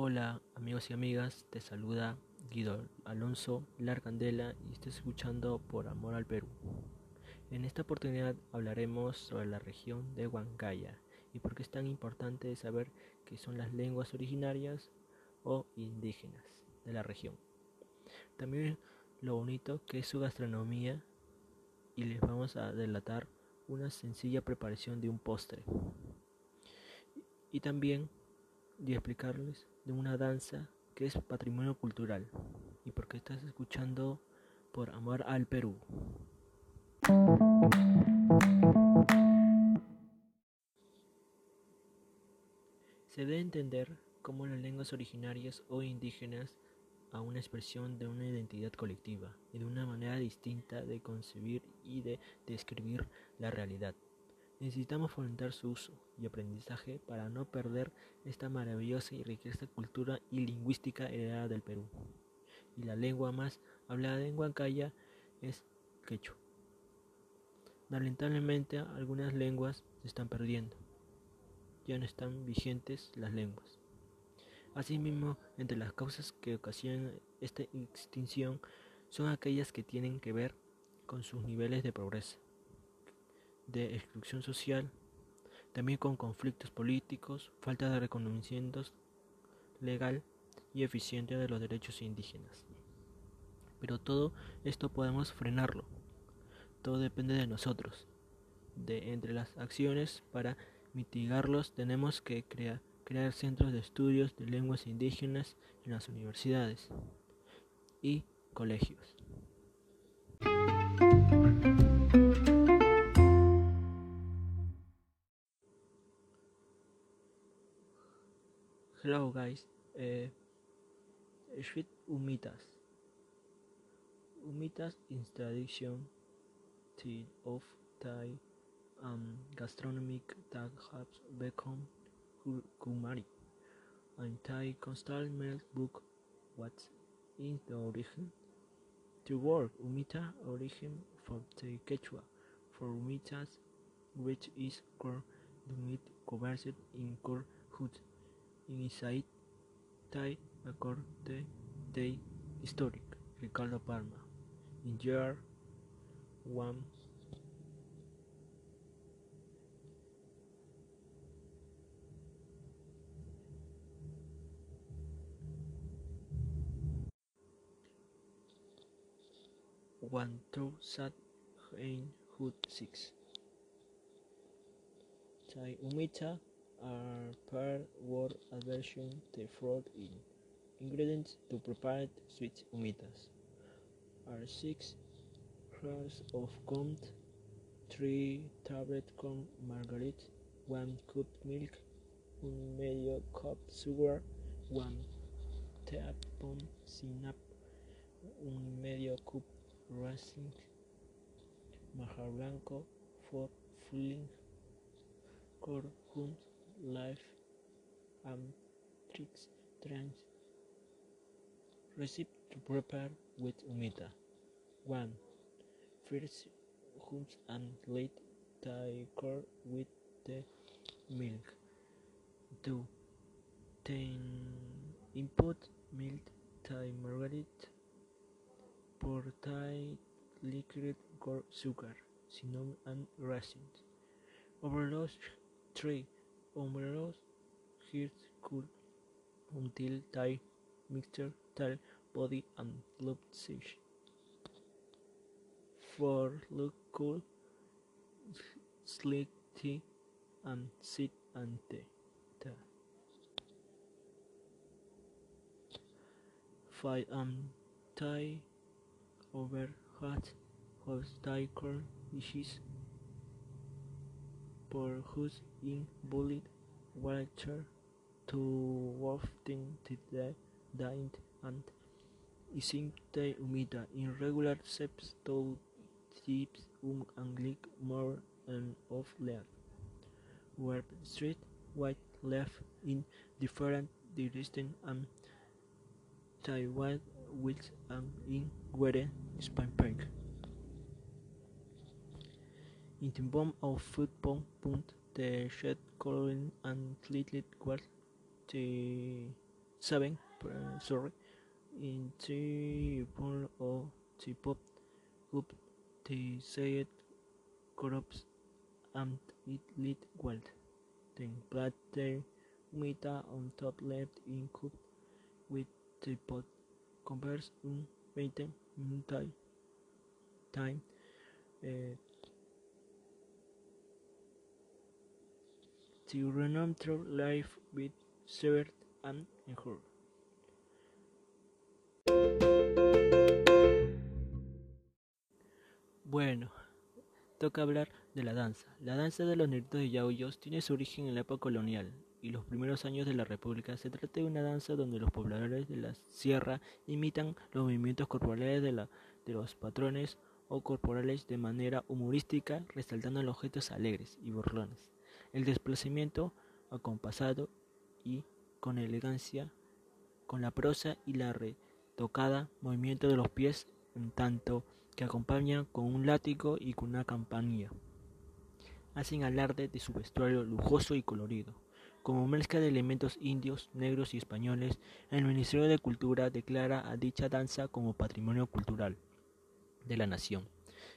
Hola amigos y amigas, te saluda Guido Alonso Larcandela y estás escuchando Por Amor al Perú. En esta oportunidad hablaremos sobre la región de Huancaya y por qué es tan importante saber qué son las lenguas originarias o indígenas de la región. También lo bonito que es su gastronomía y les vamos a delatar una sencilla preparación de un postre. Y también de explicarles de una danza que es patrimonio cultural y porque estás escuchando por amor al Perú. Se debe entender cómo las lenguas originarias o indígenas a una expresión de una identidad colectiva y de una manera distinta de concebir y de describir la realidad. Necesitamos fomentar su uso y aprendizaje para no perder esta maravillosa y riqueza cultura y lingüística heredada del Perú. Y la lengua más hablada en Huancaya es quechua. Lamentablemente algunas lenguas se están perdiendo. Ya no están vigentes las lenguas. Asimismo, entre las causas que ocasionan esta extinción son aquellas que tienen que ver con sus niveles de progreso de exclusión social, también con conflictos políticos, falta de reconocimiento legal y eficiente de los derechos indígenas. Pero todo esto podemos frenarlo. Todo depende de nosotros. De entre las acciones para mitigarlos tenemos que crear, centros de estudios de lenguas indígenas en las universidades y colegios. Hello guys, uh, sweet umitas. Umitas is tradition of Thai um, gastronomic that has become kumari and Thai constant milk book what is the origin. The word umita origin from the Quechua for umitas which is called the meat covered in corn hood. Insight Acorde day Historic, Ricardo Palma, in year 1. six Sai Umita are per word aversion the fraud in. Ingredients to prepare sweet humitas are 6 grams of corn 3 tablet corn margarite 1 cup milk 1 medio cup sugar 1 teaspoon sinap un medio cup racing majar blanco for filling corn life. And tricks trans recipe to prepare with umita. 1 first and late Thai core with the milk. 2 10 input milk Thai margarite pour Thai liquid sugar cinnamon and raisins overload 3 Omeros heat cool until Thai mixture tell body and loop fish. For look cool, sleek tea and sit and tea. Five um Thai over hot host Thai corn dishes por whose in bullied water to wafting the died and ising te umida in regular steps to tips um anglic more and of left where street white left in different direction and Taiwan with and in where Spain Park. Interbomb of football punt the shed coloring and little quart the seven sorry in the ball of the pop up the said corrupts and it lit well then platter Mita on top left in cup with the pot converse un 20 minute time time uh, to run through life with Sever and Her. Bueno, toca hablar de la danza. La danza de los negritos de Yauyos tiene su origen en la época colonial y los primeros años de la República. Se trata de una danza donde los pobladores de la sierra imitan los movimientos corporales de, de los patrones o corporales de manera humorística, resaltando los objetos alegres y burlones. El desplazamiento acompasado y con elegancia, con la prosa y la retocada movimiento de los pies, en tanto que acompañan con un látigo y con una campanilla. Hacen alarde de su vestuario lujoso y colorido. Como mezcla de elementos indios, negros y españoles, el Ministerio de Cultura declara a dicha danza como patrimonio cultural de la nación.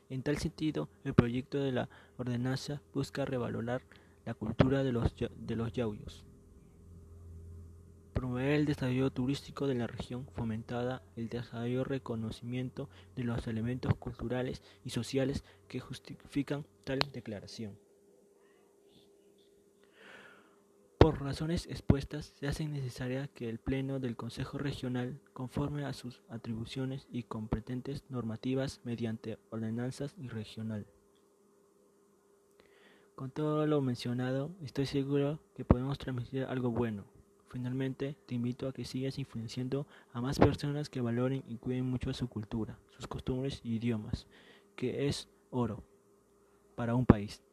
En tal sentido, el proyecto de la ordenanza busca revalorar la cultura de los, de los yauyos, promover el desarrollo turístico de la región, fomentada el desarrollo reconocimiento de los elementos culturales y sociales que justifican tal declaración. Por razones expuestas, se hace necesaria que el Pleno del Consejo Regional, conforme a sus atribuciones y competentes normativas mediante ordenanzas y regional. Con todo lo mencionado, estoy seguro que podemos transmitir algo bueno. Finalmente, te invito a que sigas influenciando a más personas que valoren y cuiden mucho su cultura, sus costumbres y idiomas, que es oro para un país.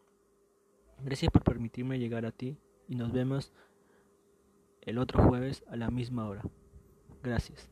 Gracias por permitirme llegar a ti y nos vemos el otro jueves a la misma hora. Gracias.